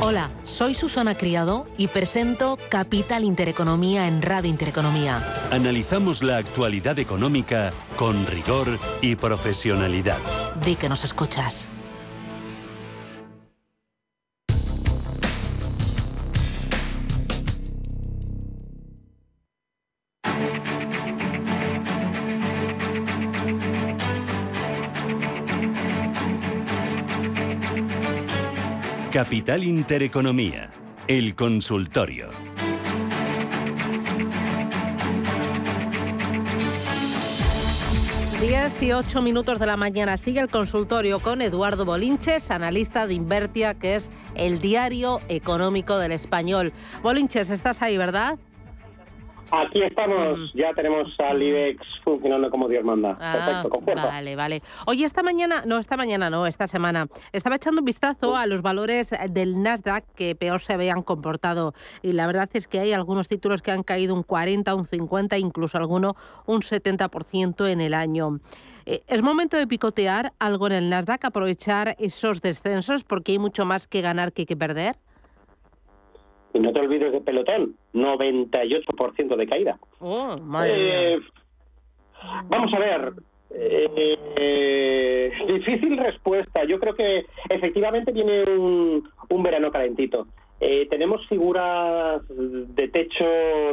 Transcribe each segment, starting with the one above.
Hola, soy Susana Criado y presento Capital Intereconomía en Radio Intereconomía. Analizamos la actualidad económica con rigor y profesionalidad. Di que nos escuchas. Capital Intereconomía, el consultorio. Dieciocho minutos de la mañana sigue el consultorio con Eduardo Bolinches, analista de Invertia, que es el diario económico del español. Bolinches, estás ahí, ¿verdad? Aquí estamos, ya tenemos al IBEX funcionando como Dios manda. Ah, Perfecto, Vale, vale. Oye, esta mañana, no, esta mañana no, esta semana, estaba echando un vistazo a los valores del Nasdaq que peor se habían comportado. Y la verdad es que hay algunos títulos que han caído un 40, un 50, incluso alguno un 70% en el año. Eh, ¿Es momento de picotear algo en el Nasdaq, aprovechar esos descensos porque hay mucho más que ganar que que perder? Y no te olvides de pelotón, 98% de caída. Oh, madre eh, vamos a ver. Eh, difícil respuesta. Yo creo que efectivamente viene un, un verano calentito. Eh, tenemos figuras de techo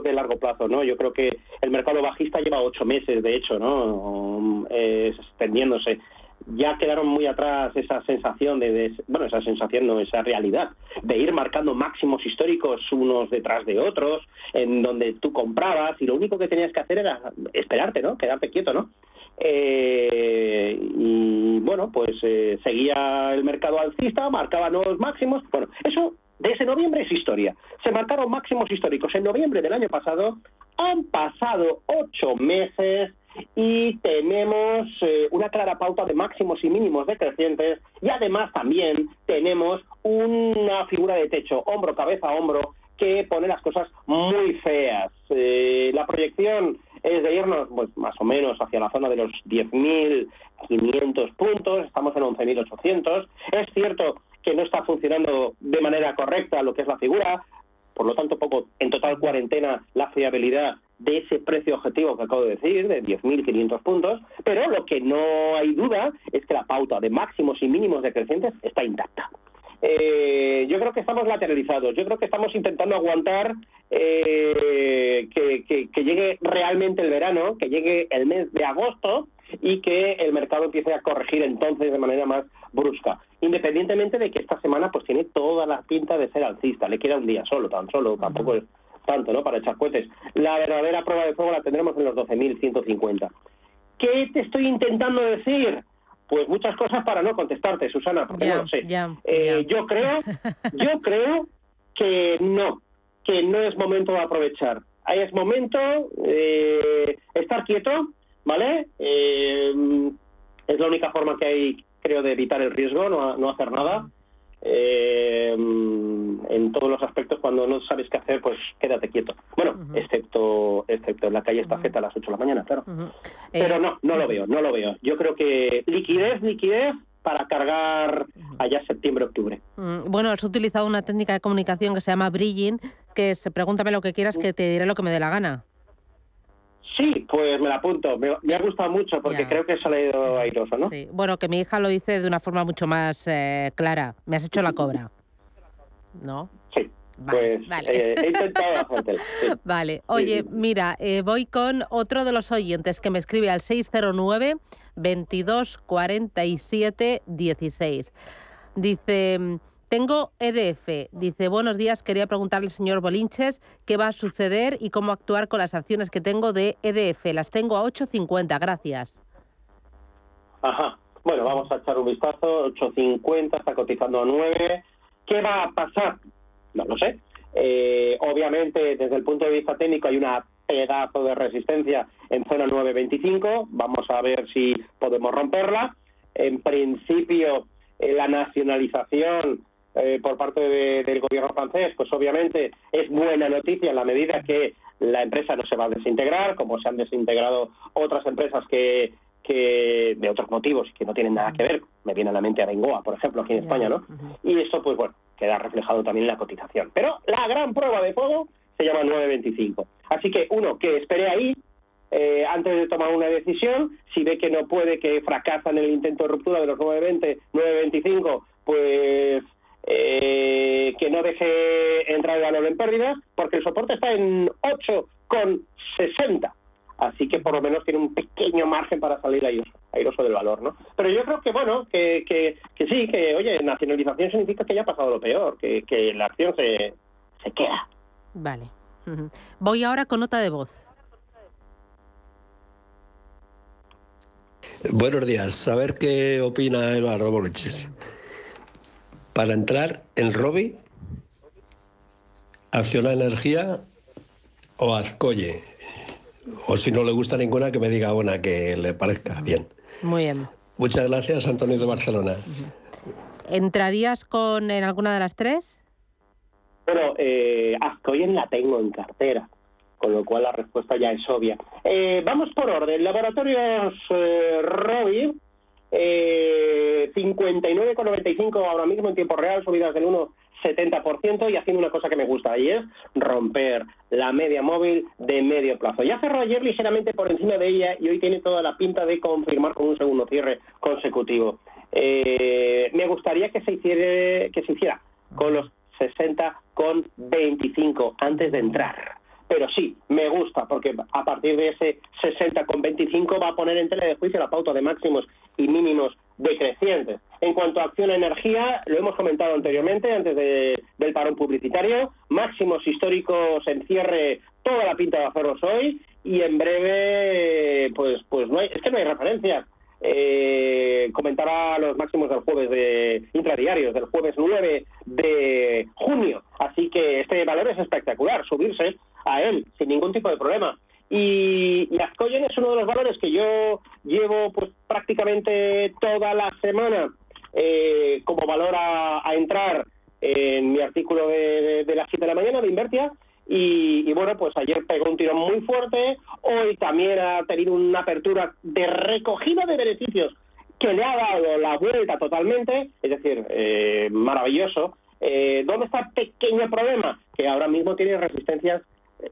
de largo plazo, ¿no? Yo creo que el mercado bajista lleva ocho meses, de hecho, ¿no? Eh, extendiéndose ya quedaron muy atrás esa sensación de, bueno, esa sensación no, esa realidad de ir marcando máximos históricos unos detrás de otros, en donde tú comprabas y lo único que tenías que hacer era esperarte, ¿no? Quedarte quieto, ¿no? Eh, y bueno, pues eh, seguía el mercado alcista, marcaba nuevos máximos. Bueno, eso de ese noviembre es historia. Se marcaron máximos históricos en noviembre del año pasado. Han pasado ocho meses y tenemos eh, una clara pauta de máximos y mínimos decrecientes y además también tenemos una figura de techo hombro, cabeza, hombro que pone las cosas muy feas. Eh, la proyección es de irnos pues, más o menos hacia la zona de los 10.500 puntos, estamos en 11.800. Es cierto que no está funcionando de manera correcta lo que es la figura, por lo tanto, poco en total cuarentena la fiabilidad de ese precio objetivo que acabo de decir, de 10.500 puntos, pero lo que no hay duda es que la pauta de máximos y mínimos decrecientes está intacta. Eh, yo creo que estamos lateralizados, yo creo que estamos intentando aguantar eh, que, que, llegue realmente el verano, que llegue el mes de agosto y que el mercado empiece a corregir entonces de manera más brusca, independientemente de que esta semana pues tiene toda la pinta de ser alcista, le queda un día solo, tan solo, tampoco es tanto, ¿no? Para echar cohetes. La verdadera prueba de fuego la tendremos en los 12.150. ¿Qué te estoy intentando decir? Pues muchas cosas para no contestarte, Susana, porque no lo sé. Eh, yo creo, yo creo que no, que no es momento de aprovechar. Ahí es momento eh, estar quieto, ¿vale? Eh, es la única forma que hay, creo, de evitar el riesgo, no, no hacer nada. Eh, en todos los aspectos, cuando no sabes qué hacer, pues quédate quieto. Bueno, excepto excepto en la calle Estafeta a las 8 de la mañana, claro. Pero no, no lo veo, no lo veo. Yo creo que liquidez, liquidez para cargar allá septiembre-octubre. Bueno, has utilizado una técnica de comunicación que se llama bridging, que es pregúntame lo que quieras que te diré lo que me dé la gana. Sí, pues me la apunto. Me, ha gustado mucho porque creo que ha salido airoso, ¿no? Sí. Bueno, que mi hija lo dice de una forma mucho más eh, clara. Me has hecho la cobra. ¿No? Sí. Vale, pues vale. Eh, he intentado Vale, oye, mira, eh, voy con otro de los oyentes que me escribe al 609 22 47 16. Dice, tengo EDF. Dice, buenos días, quería preguntarle al señor Bolinches qué va a suceder y cómo actuar con las acciones que tengo de EDF. Las tengo a 8.50, gracias. Ajá. Bueno, vamos a echar un vistazo. 8.50, está cotizando a 9. ¿Qué va a pasar? No lo sé. Eh, obviamente, desde el punto de vista técnico, hay una pedazo de resistencia en zona 9.25. Vamos a ver si podemos romperla. En principio, eh, la nacionalización eh, por parte del gobierno francés, pues obviamente es buena noticia en la medida que la empresa no se va a desintegrar, como se han desintegrado otras empresas que, que de otros motivos que no tienen nada que ver. Me viene a la mente Abengoa, por ejemplo, aquí en España, ¿no? Y eso, pues bueno, queda reflejado también en la cotización. Pero la gran prueba de fuego se llama 925. Así que uno, que espere ahí eh, antes de tomar una decisión, si ve que no puede, que fracasa en el intento de ruptura de los 920, 925, pues eh, que no deje entrar el valor en pérdida, porque el soporte está en 8,60. Así que por lo menos tiene un pequeño margen para salir airoso, del valor, ¿no? Pero yo creo que, bueno, que, que, que sí, que, oye, nacionalización significa que ya ha pasado lo peor, que, que la acción se, se queda. Vale. Voy ahora con nota de voz. Buenos días. A ver qué opina Eduardo Boluches. Para entrar en Robi, Acciona Energía o Azcoye. O si no le gusta ninguna, que me diga una que le parezca bien. Muy bien. Muchas gracias, Antonio de Barcelona. ¿Entrarías con en alguna de las tres? Bueno, eh, Azcoyen la tengo en cartera, con lo cual la respuesta ya es obvia. Eh, vamos por orden. Laboratorios eh, Robbie, eh, 59,95 ahora mismo en tiempo real, subidas del 1,70% y haciendo una cosa que me gusta y es romper la media móvil de medio plazo. Ya cerró ayer ligeramente por encima de ella y hoy tiene toda la pinta de confirmar con un segundo cierre consecutivo. Eh, me gustaría que se hiciera, que se hiciera con los 60 con 25 antes de entrar. Pero sí, me gusta, porque a partir de ese 60 con 25 va a poner en tela de juicio la pauta de máximos y mínimos decrecientes. En cuanto a acción energía, lo hemos comentado anteriormente, antes del parón publicitario, máximos históricos en cierre, toda la pinta de hacerlos hoy, y en breve, pues, pues no hay, es que no hay referencias eh, comentaba los máximos del jueves de intradiarios, del jueves 9 de junio. Así que este valor es espectacular, subirse a él sin ningún tipo de problema. Y, y es uno de los valores que yo llevo pues prácticamente toda la semana eh, como valor a, entrar en mi artículo de, las 7 de la mañana de Invertia y, bueno, pues ayer pegó un tiro muy fuerte, hoy también ha tenido una apertura de recogida de beneficios que le ha dado la vuelta totalmente, es decir, eh, maravilloso. Eh, ¿Dónde está el pequeño problema? Que ahora mismo tiene resistencias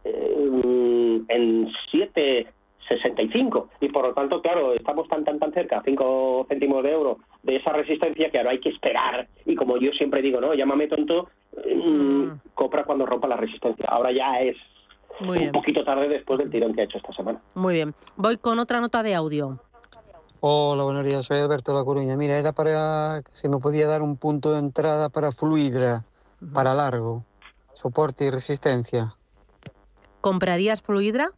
eh, en 7 65 y por lo tanto, claro, estamos tan tan tan cerca, 5 céntimos de euro de esa resistencia que ahora hay que esperar y como yo siempre digo, no, llámame tonto, mm, compra cuando rompa la resistencia. Ahora ya es un poquito tarde después del tirón que ha hecho esta semana. Muy bien. Voy con otra nota de audio. Hola, buenos días. Soy Alberto La Coruña. Mira, era para si me podía dar un punto de entrada para Fluidra, para largo, soporte y resistencia. ¿Comprarías Fluidra?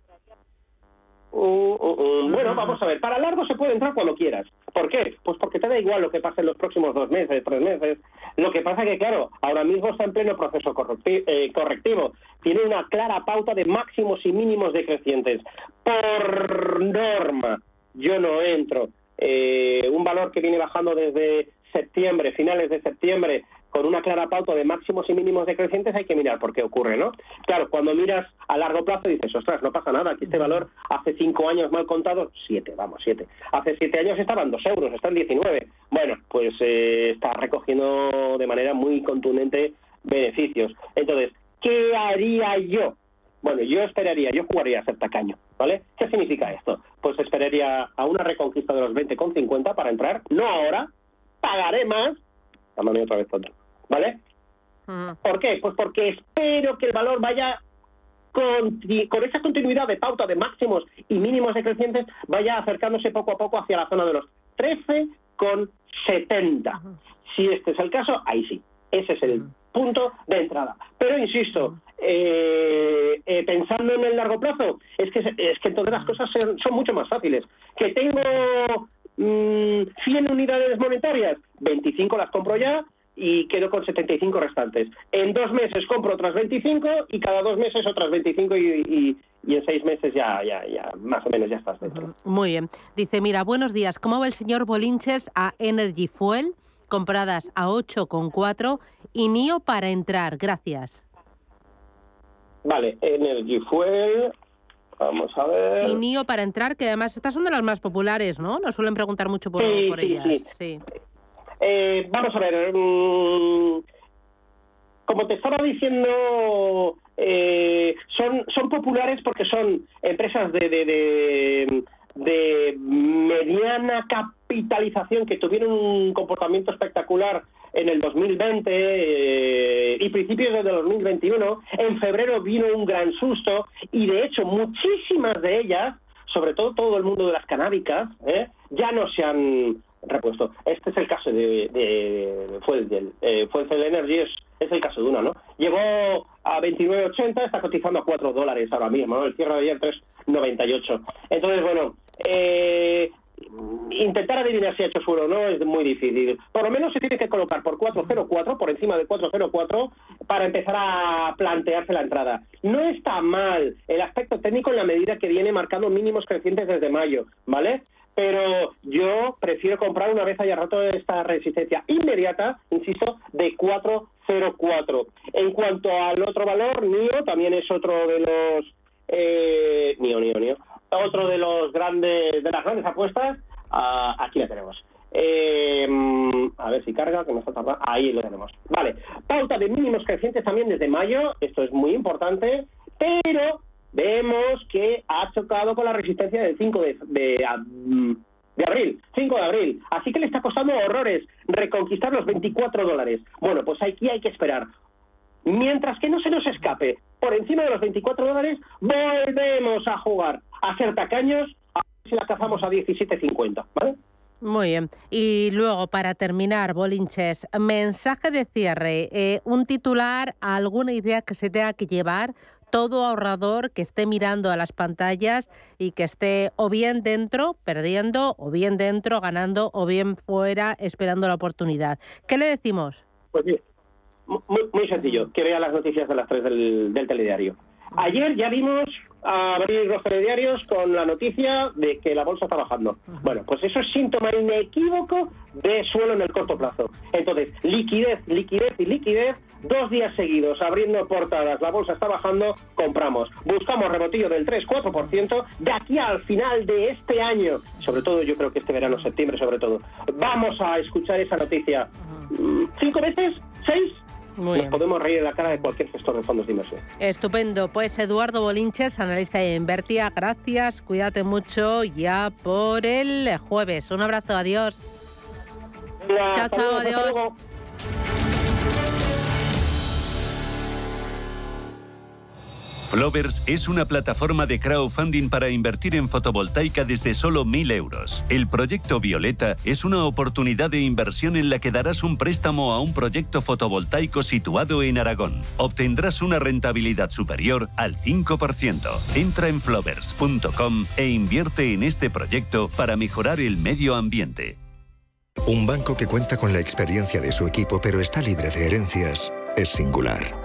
bueno, vamos a ver, para largo se puede entrar cuando quieras. ¿Por qué? Pues porque te da igual lo que pase en los próximos dos meses, tres meses. Lo que pasa que, claro, ahora mismo está en pleno proceso eh, correctivo. Tiene una clara pauta de máximos y mínimos decrecientes. Por norma, yo no entro. Eh, un valor que viene bajando desde septiembre, finales de septiembre, con una clara pauta de máximos y mínimos decrecientes, hay que mirar por qué ocurre, ¿no? Claro, cuando miras a largo plazo dices, ostras, no pasa nada, aquí este valor hace cinco años mal contado, siete, vamos, siete. Hace siete años estaban dos euros, están 19. Bueno, pues eh, está recogiendo de manera muy contundente beneficios. Entonces, ¿qué haría yo? Bueno, yo esperaría, yo jugaría a ser tacaño, ¿vale? ¿Qué significa esto? Pues esperaría a una reconquista de los 20,50 para entrar, no ahora, pagaré más, mano otra vez otro. ¿Vale? ¿Por qué? Pues porque espero que el valor vaya con, con, esa continuidad de pauta de máximos y mínimos decrecientes, vaya acercándose poco a poco hacia la zona de los 13 con 70. Si este es el caso, ahí sí. Ese es el punto de entrada. Pero insisto, eh, eh, pensando en el largo plazo, es que, es que entonces las cosas son, son mucho más fáciles. Que tengo mm, 100 unidades monetarias, 25 las compro ya, y quedo con 75 restantes. En dos meses compro otras 25 y cada dos meses otras 25 y, y, y en seis meses ya, ya, ya, más o menos ya estás dentro. Muy bien. Dice, mira, buenos días. ¿Cómo va el señor Bolinches a Energy Fuel? Compradas a 8,4 y NIO para entrar. Gracias. Vale, Energy Fuel, vamos a ver. Y NIO para entrar, que además estas son de las más populares, ¿no? Nos suelen preguntar mucho por, Sí, por sí, ellas. sí. Eh, vamos a ver, mm, como te estaba diciendo, eh, son, son populares porque son empresas de, de, de, de mediana capitalización que tuvieron un comportamiento espectacular en el 2020 eh, y principios del 2021. En febrero vino un gran susto y de hecho muchísimas de ellas, sobre todo todo el mundo de las canábicas, ¿eh? ya no se han repuesto. Este es el caso de, de Fuel, eh, Fuel Energy, es, es el caso de una, ¿no? Llegó a 29.80, está cotizando a 4 dólares ahora mismo, ¿no? El cierre de ayer 3.98. Entonces, bueno, eh, intentar adivinar si ha hecho suelo o no es muy difícil. Por lo menos se tiene que colocar por 404, por encima de 404, para empezar a plantearse la entrada. No está mal el aspecto técnico en la medida que viene marcando mínimos crecientes desde mayo, ¿vale? Pero yo prefiero comprar una vez haya roto esta resistencia inmediata, insisto, de 404. En cuanto al otro valor, NIO también es otro de los eh, NIO, NIO, NIO, otro de los grandes de las grandes apuestas. Ah, aquí la tenemos. Eh, a ver si carga, que me está tardando. Ahí lo tenemos. Vale. Pauta de mínimos crecientes también desde mayo. Esto es muy importante. Pero vemos que ha chocado con la resistencia del 5 de, abril. 5 de abril. Así que le está costando horrores reconquistar los 24 dólares. Bueno, pues aquí hay que esperar. Mientras que no se nos escape por encima de los 24 dólares, volvemos a jugar, a ser tacaños, a ver si la cazamos a 17.50, ¿vale? Muy bien. Y luego, para terminar, Bolinches, mensaje de cierre, eh, un titular, alguna idea que se tenga que llevar, todo ahorrador que esté mirando a las pantallas y que esté o bien dentro, perdiendo, o bien dentro, ganando, o bien fuera, esperando la oportunidad. ¿Qué le decimos? Pues bien, muy, muy sencillo, que vea las noticias de las 3 del, del telediario. Ayer ya vimos abrir los telediarios con la noticia de que la bolsa está bajando. Bueno, pues eso es síntoma inequívoco de suelo en el corto plazo. Entonces, liquidez, liquidez y liquidez, dos días seguidos abriendo portadas, la bolsa está bajando, compramos. Buscamos rebotillo del 3-4% de aquí al final de este año. Sobre todo, yo creo que este verano, septiembre sobre todo. Vamos a escuchar esa noticia. Mm, ¿Cinco veces? ¿Seis? Muy Nos bien. podemos reír en la cara de cualquier gestor de fondos de inversión. Estupendo. Pues Eduardo Bolinches, analista de Invertia, gracias. Cuídate mucho ya por el jueves. Un abrazo, adiós. Chao, chao, adiós. Flovers es una plataforma de crowdfunding para invertir en fotovoltaica desde solo 1.000 euros. El proyecto Violeta es una oportunidad de inversión en la que darás un préstamo a un proyecto fotovoltaico situado en Aragón. Obtendrás una rentabilidad superior al 5%. Entra en flovers.com e invierte en este proyecto para mejorar el medio ambiente. Un banco que cuenta con la experiencia de su equipo pero está libre de herencias es singular.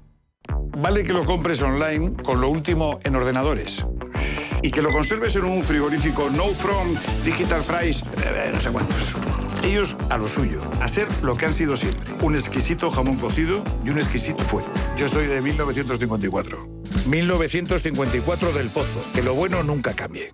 Vale que lo compres online con lo último en ordenadores y que lo conserves en un frigorífico No From Digital Fries, eh, no sé cuántos. Ellos a lo suyo, a ser lo que han sido siempre, un exquisito jamón cocido y un exquisito fuego. Yo soy de 1954. 1954 del Pozo, que lo bueno nunca cambie.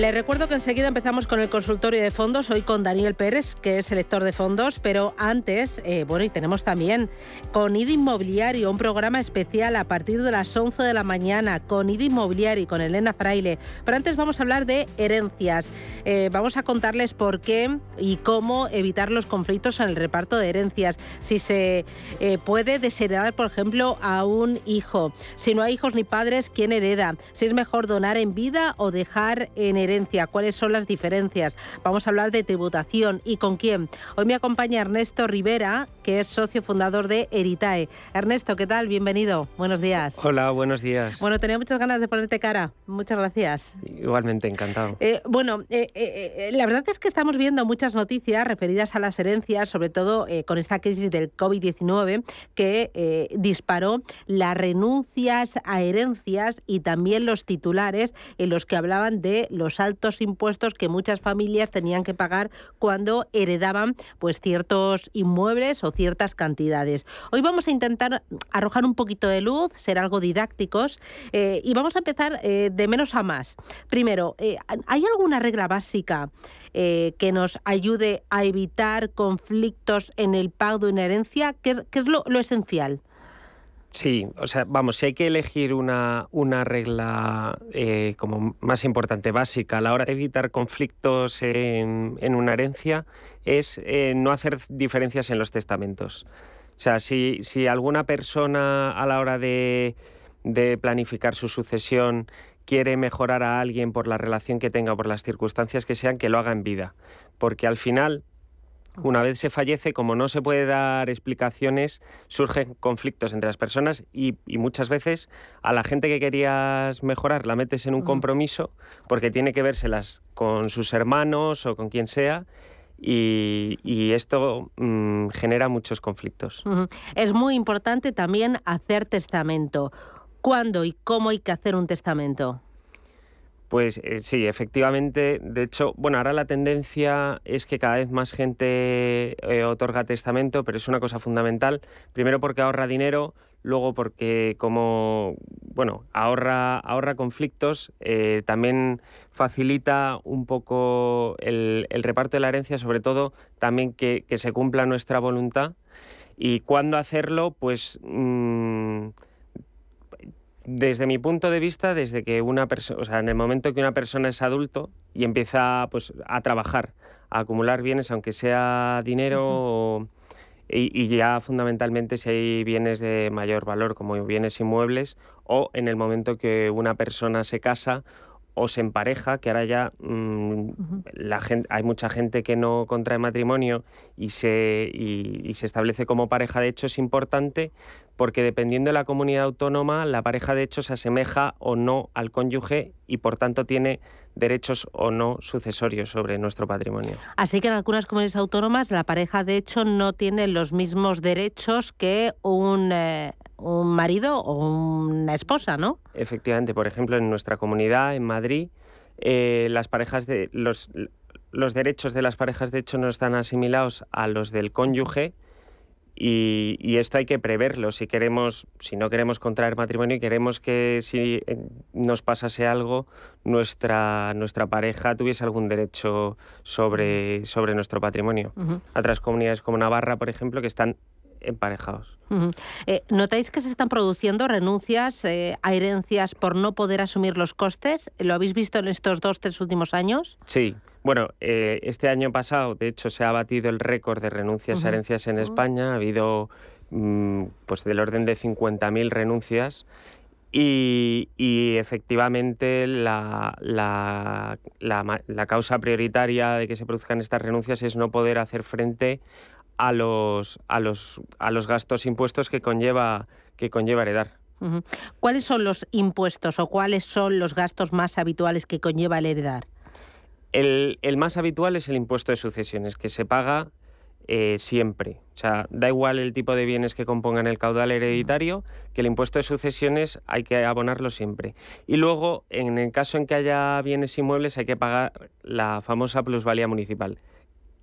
Les recuerdo que enseguida empezamos con el consultorio de fondos, hoy con Daniel Pérez, que es selector de fondos, pero antes, eh, bueno, y tenemos también con ID Inmobiliario, un programa especial a partir de las 11 de la mañana, con ID Inmobiliario y con Elena Fraile. Pero antes vamos a hablar de herencias. Eh, vamos a contarles por qué y cómo evitar los conflictos en el reparto de herencias. Si se eh, puede desheredar, por ejemplo, a un hijo. Si no hay hijos ni padres, ¿quién hereda? Si es mejor donar en vida o dejar en herencia cuáles son las diferencias. Vamos a hablar de tributación y con quién. Hoy me acompaña Ernesto Rivera, que es socio fundador de Eritae. Ernesto, ¿qué tal? Bienvenido. Buenos días. Hola, buenos días. Bueno, tenía muchas ganas de ponerte cara. Muchas gracias. Igualmente, encantado. Eh, bueno, eh, eh, la verdad es que estamos viendo muchas noticias referidas a las herencias, sobre todo con esta crisis del COVID-19, que disparó las renuncias a herencias y también los titulares en los que hablaban de los altos impuestos que muchas familias tenían que pagar cuando heredaban pues ciertos inmuebles o ciertas cantidades. Hoy vamos a intentar arrojar un poquito de luz, ser algo didácticos eh, y vamos a empezar eh, de menos a más. Primero, eh, ¿hay alguna regla básica que nos ayude a evitar conflictos en el pago de una herencia? ¿Qué, es lo esencial? Sí, o sea, vamos, si hay que elegir una, una regla eh, como más importante, básica, a la hora de evitar conflictos en, una herencia, es eh, no hacer diferencias en los testamentos. O sea, si, si alguna persona a la hora de, de planificar su sucesión quiere mejorar a alguien por la relación que tenga, por las circunstancias que sean, que lo haga en vida. Porque al final una vez se fallece, como no se puede dar explicaciones, surgen conflictos entre las personas y, muchas veces a la gente que querías mejorar la metes en un compromiso porque tiene que vérselas con sus hermanos o con quien sea y, esto mm, genera muchos conflictos. Es muy importante también hacer testamento. ¿Cuándo y cómo hay que hacer un testamento? Pues eh, sí, efectivamente. De hecho, bueno, ahora la tendencia es que cada vez más gente eh, otorga testamento, pero es una cosa fundamental. Primero porque ahorra dinero, luego porque como, bueno, ahorra, ahorra conflictos, eh, también facilita un poco el, reparto de la herencia, sobre todo también que, se cumpla nuestra voluntad. Y cuándo hacerlo, pues... Mm, desde mi punto de vista, desde que una persona, o sea, en el momento que una persona es adulto y empieza pues, a trabajar, a acumular bienes, aunque sea dinero, y, ya fundamentalmente si hay bienes de mayor valor, como bienes inmuebles, o en el momento que una persona se casa o se empareja, que ahora ya mm, la gente, hay mucha gente que no contrae matrimonio y se, y se establece como pareja, de hecho es importante porque dependiendo de la comunidad autónoma, la pareja de hecho se asemeja o no al cónyuge y por tanto tiene derechos o no sucesorios sobre nuestro patrimonio. Así que en algunas comunidades autónomas la pareja de hecho no tiene los mismos derechos que un... Eh, un marido o una esposa, ¿no? Efectivamente, por ejemplo, en nuestra comunidad, en Madrid, eh, las parejas de los, los derechos de las parejas de hecho no están asimilados a los del cónyuge y, esto hay que preverlo si queremos, si no queremos contraer matrimonio y queremos que si eh, nos pasase algo, nuestra, nuestra pareja tuviese algún derecho sobre, sobre nuestro patrimonio. Otras comunidades como Navarra, por ejemplo, que están emparejados. Eh, ¿Notáis que se están produciendo renuncias eh, a herencias por no poder asumir los costes? ¿Lo habéis visto en estos dos, tres últimos años? Sí. Bueno, eh, este año pasado, de hecho, se ha batido el récord de renuncias a herencias en España. Ha habido mm, pues del orden de 50.000 renuncias. Y, efectivamente la, la, la, causa prioritaria de que se produzcan estas renuncias es no poder hacer frente a los, a los, a los gastos impuestos que conlleva, que conlleva heredar. ¿Cuáles son los impuestos o cuáles son los gastos más habituales que conlleva el heredar? El, más habitual es el impuesto de sucesiones, que se paga eh, siempre. O sea, da igual el tipo de bienes que compongan el caudal hereditario, que el impuesto de sucesiones hay que abonarlo siempre. Y luego, en el caso en que haya bienes inmuebles, hay que pagar la famosa plusvalía municipal,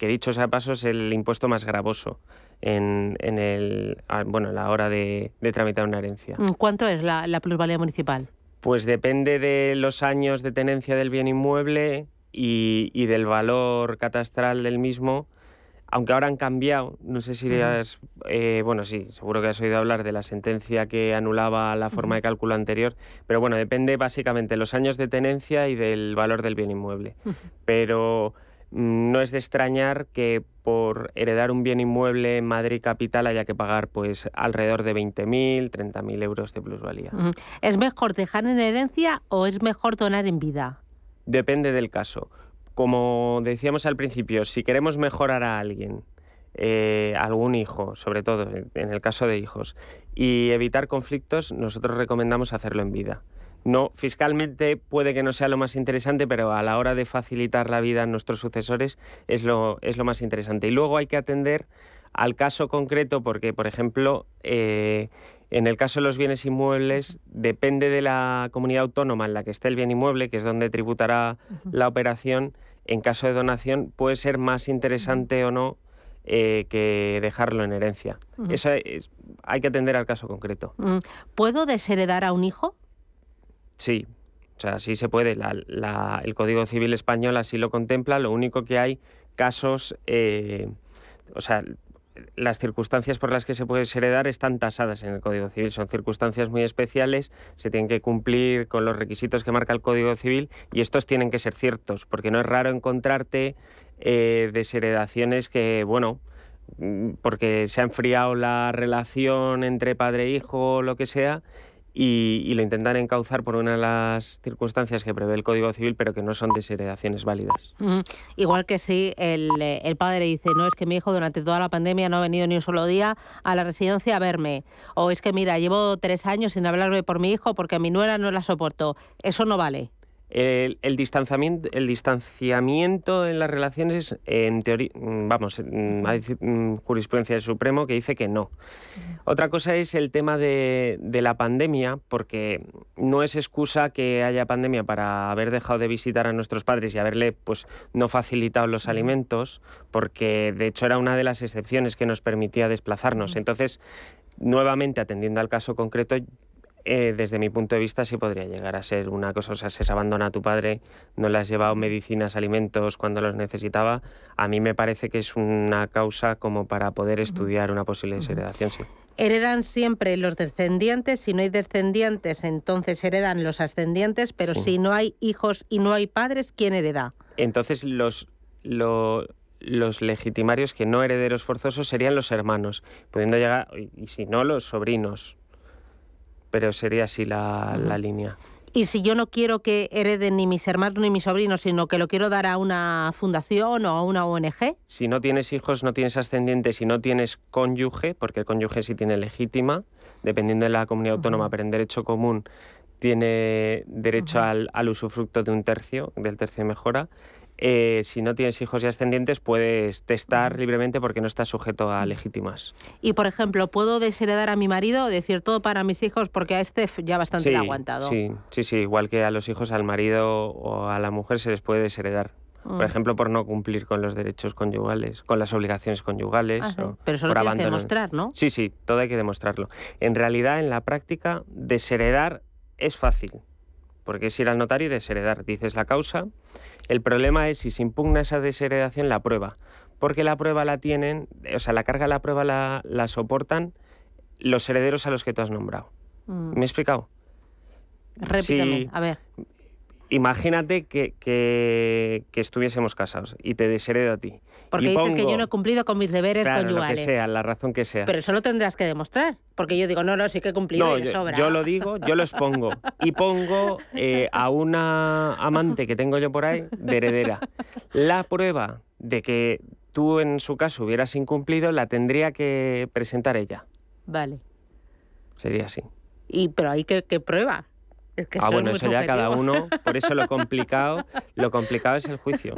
que dicho sea paso es el impuesto más gravoso en, el, bueno, la hora de, tramitar una herencia. Mm, ¿Cuánto es la, plusvalía municipal? Pues depende de los años de tenencia del bien inmueble y, del valor catastral del mismo, aunque ahora han cambiado, no sé si has, eh, bueno, sí, seguro que has oído hablar de la sentencia que anulaba la forma de cálculo anterior, pero bueno, depende básicamente de los años de tenencia y del valor del bien inmueble. Pero no es de extrañar que por heredar un bien inmueble en Madrid capital haya que pagar pues alrededor de 20.000, 30.000 euros de plusvalía. ¿Es mejor dejar en herencia o es mejor donar en vida? Depende del caso. Como decíamos al principio, si queremos mejorar a alguien, eh, algún hijo, sobre todo en el caso de hijos, y evitar conflictos, nosotros recomendamos hacerlo en vida. No, fiscalmente puede que no sea lo más interesante, pero a la hora de facilitar la vida a nuestros sucesores es lo, es lo más interesante. Y luego hay que atender al caso concreto porque, por ejemplo, eh, en el caso de los bienes inmuebles, depende de la comunidad autónoma en la que esté el bien inmueble, que es donde tributará la operación, en caso de donación puede ser más interesante o no eh, que dejarlo en herencia. Eso hay que atender al caso concreto. Mm. ¿Puedo desheredar a un hijo? Sí, o sea, sí se puede. el Código Civil español así lo contempla. Lo único que hay casos, eh, o sea, las circunstancias por las que se puede heredar están tasadas en el Código Civil. Son circunstancias muy especiales, se tienen que cumplir con los requisitos que marca el Código Civil y estos tienen que ser ciertos, porque no es raro encontrarte eh, desheredaciones que, bueno, mm, porque se ha enfriado la relación entre padre e hijo o lo que sea y, lo intentan encauzar por una de las circunstancias que prevé el Código Civil, pero que no son desheredaciones válidas. Igual que si el, el, padre dice, no, es que mi hijo durante toda la pandemia no ha venido ni un solo día a la residencia a verme, o es que mira, llevo tres años sin hablarme por mi hijo porque a mi nuera no la soporto, eso no vale. El, distanciamiento, el distanciamiento en las relaciones, en teoría, mm, vamos, hay mm, jurisprudencia del Supremo que dice que no. Otra cosa es el tema de, la pandemia, porque no es excusa que haya pandemia para haber dejado de visitar a nuestros padres y haberle pues, no facilitado los alimentos, porque de hecho era una de las excepciones que nos permitía desplazarnos. Entonces, nuevamente atendiendo al caso concreto, eh, desde mi punto de vista sí podría llegar a ser una cosa, o sea, si se abandona a tu padre, no le has llevado medicinas, alimentos cuando los necesitaba, a mí me parece que es una causa como para poder estudiar una posible desheredación, sí. Heredan siempre los descendientes, si no hay descendientes, entonces heredan los ascendientes, pero si no hay hijos y no hay padres, ¿quién hereda? Entonces los, los legitimarios que no herederos forzosos serían los hermanos, pudiendo llegar, y si no, los sobrinos, pero sería así la, línea. Y si yo no quiero que hereden ni mis hermanos ni mis sobrinos, sino que lo quiero dar a una fundación o a una ONG. Si no tienes hijos, no tienes ascendientes, si no tienes cónyuge, porque el cónyuge sí tiene legítima, dependiendo de la comunidad autónoma, pero en derecho común tiene derecho al, usufructo de un tercio, del tercio de mejora. Eh, si no tienes hijos y ascendientes, puedes testar libremente porque no estás sujeto a legítimas. Y, por ejemplo, ¿puedo desheredar a mi marido decir todo para mis hijos porque a este ya bastante le ha aguantado? Sí, sí, sí, igual que a los hijos, al marido o a la mujer se les puede desheredar. Por Mm. ejemplo, por no cumplir con los derechos conyugales, con las obligaciones conyugales. Ah, sí. o Pero eso lo tienes que demostrar, ¿no? Sí, sí, todo hay que demostrarlo. En realidad, en la práctica, desheredar es fácil, porque es ir al notario y desheredar. Dices la causa. El problema es si se impugna esa desheredación, la prueba. Porque la prueba la tienen, o sea, la carga de la prueba la, la soportan los herederos a los que tú has nombrado. Mm. ¿Me he explicado? Repíteme, Sí. a ver. Imagínate que, que- que estuviésemos casados y te desheredo a ti. Porque Y dices que yo no he cumplido con mis deberes claro, conyugales. Lo que sea, la razón que sea. Pero eso lo tendrás que demostrar. Porque yo digo, no, no, sí que he cumplido No, y yo, sobra. yo lo digo, yo lo expongo. Y pongo eh, a una amante que tengo yo por ahí de heredera. La prueba de que tú en su caso hubieras incumplido la tendría que presentar ella. Vale. Sería así. Y, pero hay que, que prueba. Es que ah, bueno, eso ya cada uno. Por eso lo complicado, lo complicado es el juicio.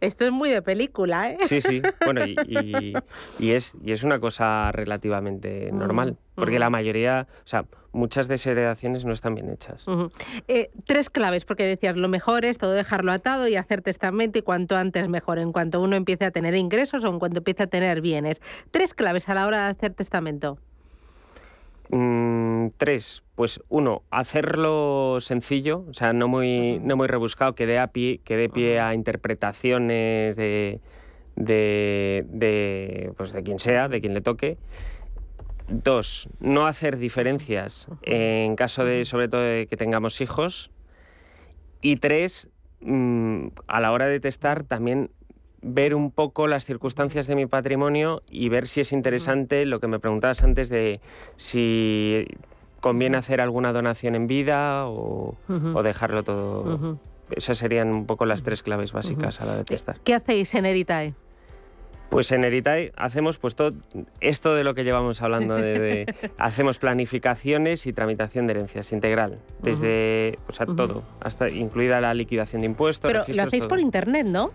Esto es muy de película, ¿eh? Sí, sí. Bueno, y, y- y es, y es una cosa relativamente Mm, normal. Porque mm. la mayoría, o sea, muchas desheredaciones no están bien hechas. Eh, tres claves, porque decías, lo mejor es todo dejarlo atado y hacer testamento y cuanto antes mejor, en cuanto uno empiece a tener ingresos o en cuanto empiece a tener bienes. Tres claves a la hora de hacer testamento. Mm, tres, pues uno, hacerlo sencillo, o sea, no muy, no muy rebuscado, que dé, a pie, que dé pie a interpretaciones de, de, de, pues de quien sea, de quien le toque. Dos, no hacer diferencias en caso de, sobre todo, de que tengamos hijos. Y tres, mm, a la hora de testar también ver un poco las circunstancias de mi patrimonio y ver si es interesante lo que me preguntabas antes de si conviene hacer alguna donación en vida o, dejarlo todo. Esas serían un poco las tres claves básicas a la de testar. ¿Qué hacéis en Eritae? Pues en Eritae hacemos pues todo esto de lo que llevamos hablando, de, de- hacemos planificaciones y tramitación de herencias integral, desde o sea, todo, hasta incluida la liquidación de impuestos. Pero lo hacéis todo. por internet, ¿no?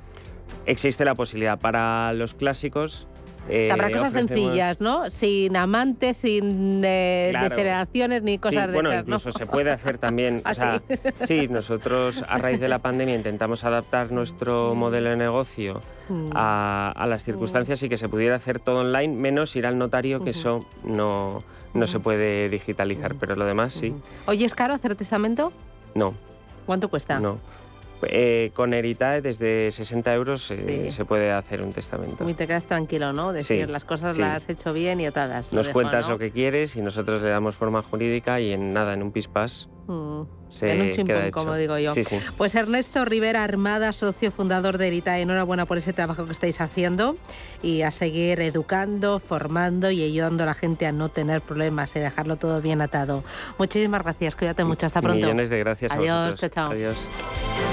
Existe la posibilidad para los clásicos. eh, Habrá cosas sencillas, ¿no? Sin amantes, sin eh, Claro. desheredaciones ni cosas Sí, de bueno, esas, ¿no? incluso se puede hacer también. ¿Ah, o sea, sí, nosotros a raíz de la pandemia intentamos adaptar nuestro modelo de negocio Mm. a, a las circunstancias y que se pudiera hacer todo online, menos ir al notario, que eso no, no se puede digitalizar, pero lo demás sí. Oye, ¿es caro hacer testamento? No, ¿Cuánto cuesta? no. Eh, con Heritae desde 60 euros eh, Sí. se puede hacer un testamento. Y te quedas tranquilo, ¿no? Decir, Sí, las cosas sí. las has hecho bien y atadas. Nos dejo, cuentas ¿no? lo que quieres y nosotros le damos forma jurídica y en nada, en un pispás Mm. se en un hecho. como digo yo. Sí, sí. Pues Ernesto Rivera Armada, socio fundador de Eritae, enhorabuena por ese trabajo que estáis haciendo y a seguir educando, formando y ayudando a la gente a no tener problemas y dejarlo todo bien atado. Muchísimas gracias, cuídate mucho, hasta pronto. Millones de gracias Adiós, a vosotros. chao, chao. Adiós.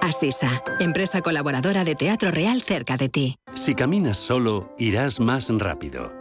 Asisa, empresa colaboradora de Teatro Real cerca de ti. Si caminas solo, irás más rápido.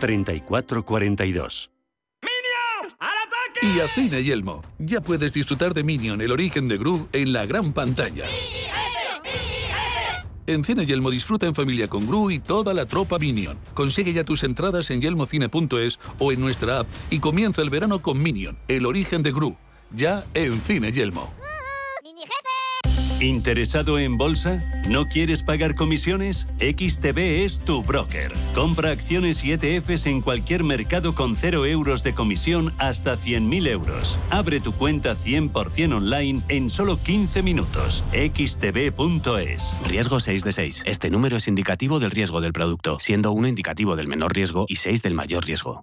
3442. Y a Cine Yelmo, ya puedes disfrutar de Minion, el origen de Gru, en la gran pantalla. En Cine Yelmo disfruta en familia con Gru y toda la tropa Minion. Consigue ya tus entradas en yelmocine.es o en nuestra app y comienza el verano con Minion, el origen de Gru, ya en Cine Yelmo. ¿Interesado en bolsa? ¿No quieres pagar comisiones? XTB es tu broker. Compra acciones y ETFs en cualquier mercado con 0 euros de comisión hasta 100.000 euros. Abre tu cuenta 100% online en solo 15 minutos. xtb.es. Riesgo 6 de 6. Este número es indicativo del riesgo del producto, siendo 1 indicativo del menor riesgo y 6 del mayor riesgo.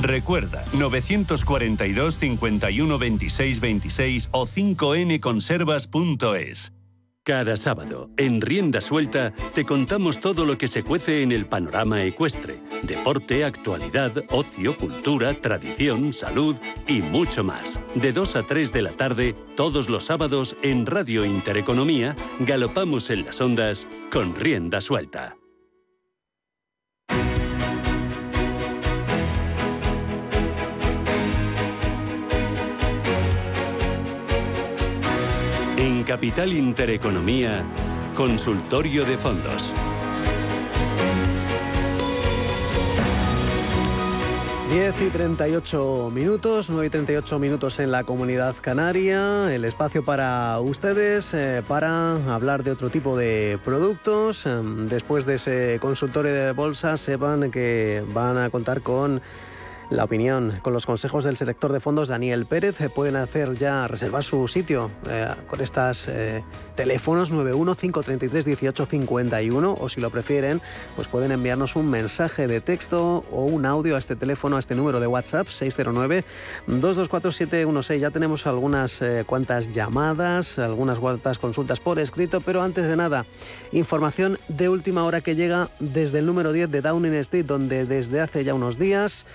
Recuerda, 942 51 26 26 o 5nconservas.es. Cada sábado, en Rienda Suelta, te contamos todo lo que se cuece en el panorama ecuestre. Deporte, actualidad, ocio, cultura, tradición, salud y mucho más. De 2 a 3 de la tarde, todos los sábados, en Radio Intereconomía, galopamos en las ondas con Rienda Suelta. En Capital Intereconomía, Consultorio de Fondos. 10 y 38 minutos, 9 y 38 minutos en la comunidad canaria, el espacio para ustedes eh, para hablar de otro tipo de productos. Em, después de ese consultorio de bolsa, sepan que van a contar con la opinión con los consejos del selector de fondos Daniel Pérez. Eh, pueden hacer ya, reservar su sitio eh, con estos eh, teléfonos 91 533 1851 o si lo prefieren, pues pueden enviarnos un mensaje de texto o un audio a este teléfono, a este número de WhatsApp 609 224716. Ya tenemos algunas cuantas llamadas, algunas cuantas consultas por escrito, pero antes de nada, información de última hora que llega desde el número 10 de Downing Street, donde desde hace ya unos días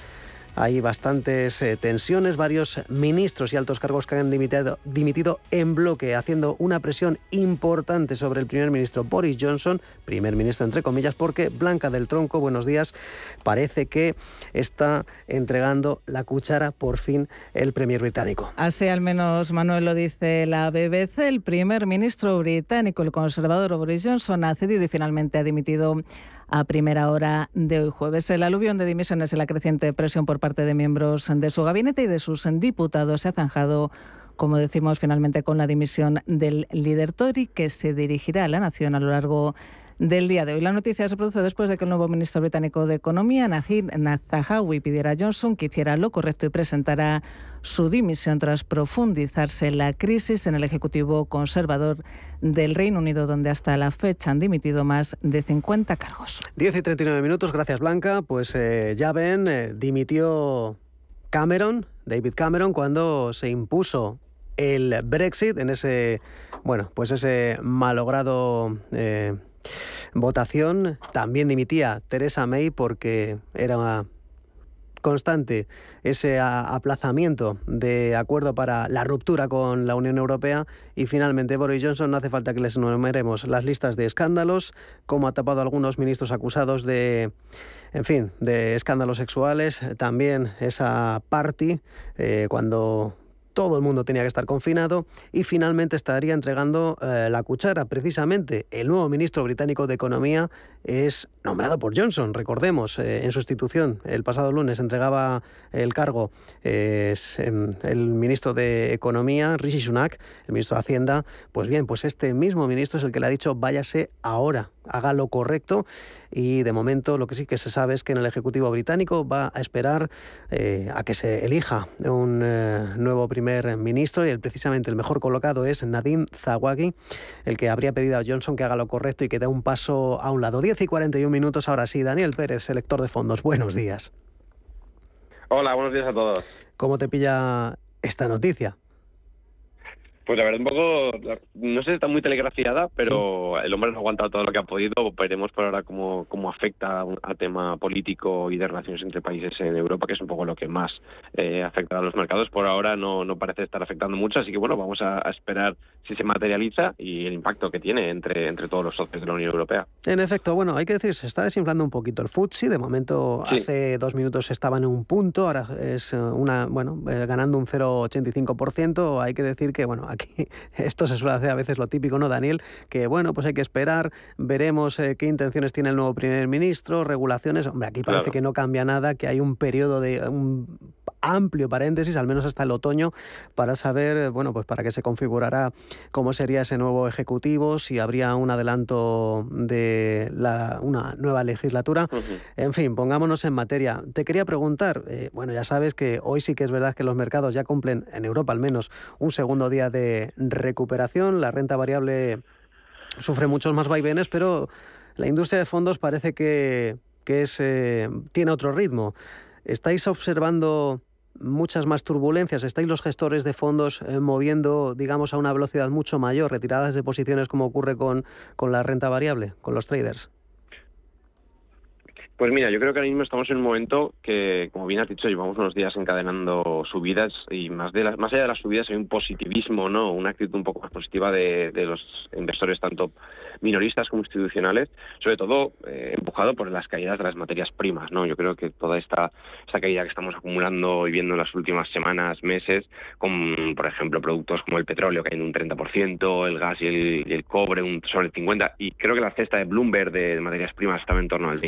hay bastantes eh, tensiones, varios ministros y altos cargos que han dimitido, en bloque, haciendo una presión importante sobre el primer ministro Boris Johnson, primer ministro entre comillas, porque Blanca del Tronco, buenos días, parece que está entregando la cuchara por fin el premier británico. Así al menos Manuel lo dice la BBC, el primer ministro británico, el conservador Boris Johnson, ha cedido y finalmente ha dimitido a primera hora de hoy jueves. El aluvión de dimisiones y la creciente presión por parte de miembros de su gabinete y de sus diputados se ha zanjado como decimos finalmente con la dimisión del líder Tory que se dirigirá a la nación a lo largo del día de hoy. La noticia se produce después de que el nuevo ministro británico de Economía, Najid Nazahawi, pidiera a Johnson que hiciera lo correcto y presentara su dimisión tras profundizarse la crisis en el Ejecutivo conservador del Reino Unido, donde hasta la fecha han dimitido más de 50 cargos. 10 y 39 minutos, gracias Blanca. Pues eh, ya ven, eh, dimitió Cameron, David Cameron, cuando se impuso el Brexit en ese, bueno, pues ese malogrado eh, votación. También dimitía Teresa May porque era constante ese aplazamiento de acuerdo para la ruptura con la Unión Europea y finalmente Boris Johnson no hace falta que les enumeremos las listas de escándalos, como ha tapado algunos ministros acusados de en fin, de escándalos sexuales, también esa party eh, cuando todo el mundo tenía que estar confinado y finalmente estaría entregando eh, la cuchara. Precisamente el nuevo ministro británico de Economía es nombrado por Johnson, recordemos, eh, en sustitución. El pasado lunes entregaba el cargo es, em, el ministro de Economía, Rishi Sunak, el ministro de Hacienda. Pues bien, pues este mismo ministro es el que le ha dicho váyase ahora, haga lo correcto y de momento lo que sí que se sabe es que en el Ejecutivo británico va a esperar eh, a que se elija un eh, nuevo primer ministro y el, precisamente el mejor colocado es Nadine Zawagi, el que habría pedido a Johnson que haga lo correcto y que dé un paso a un lado. 10 y 41 minutos ahora sí. Daniel Pérez, selector de fondos. Buenos días. Hola, buenos días a todos. ¿Cómo te pilla esta noticia? Pues la verdad, un poco, no sé si está muy telegrafiada, pero el hombre no ha aguantado todo lo que ha podido. Veremos por ahora cómo, cómo afecta al tema político y de relaciones entre países en Europa, que es un poco lo que más eh, afecta a los mercados. Por ahora no, no parece estar afectando mucho, así que bueno, vamos a, esperar si se materializa y el impacto que tiene entre, entre todos los socios de la Unión Europea. En efecto, bueno, hay que decir, se está desinflando un poquito el FTSE. De momento, hace dos minutos estaba en un punto, ahora es eh, una, bueno, eh, ganando un 0,85%. Hay que decir que, bueno, aquí esto se suele hacer a veces lo típico, ¿no, Daniel? Que bueno, pues hay que esperar, veremos eh, qué intenciones tiene el nuevo primer ministro, regulaciones. Hombre, aquí parece que no cambia nada, que hay un periodo de un amplio paréntesis, al menos hasta el otoño, para saber, bueno, pues para qué se configurará cómo sería ese nuevo ejecutivo, si habría un adelanto de la, una nueva legislatura. En fin, pongámonos en materia. Te quería preguntar, eh, bueno, ya sabes que hoy sí que es verdad que los mercados ya cumplen, en Europa al menos, un segundo día de recuperación. La renta variable sufre muchos más vaivenes, pero la industria de fondos parece que, que es, eh, tiene otro ritmo. ¿Estáis observando muchas más turbulencias? ¿Estáis los gestores de fondos eh, moviendo, digamos, a una velocidad mucho mayor, retiradas de posiciones como ocurre con, con la renta variable, con los traders? Pues mira, yo creo que ahora mismo estamos en un momento que, como bien has dicho, llevamos unos días encadenando subidas y más de las, más allá de las subidas hay un positivismo, no, una actitud un poco más positiva de, de los inversores tanto minoristas como institucionales, sobre todo eh, empujado por las caídas de las materias primas. ¿no? Yo creo que toda esta, caída que estamos acumulando y viendo en las últimas semanas, meses, con, por ejemplo, productos como el petróleo cayendo un 30%, el gas y el, cobre un, sobre el 50%, y creo que la cesta de Bloomberg de, materias primas estaba en torno al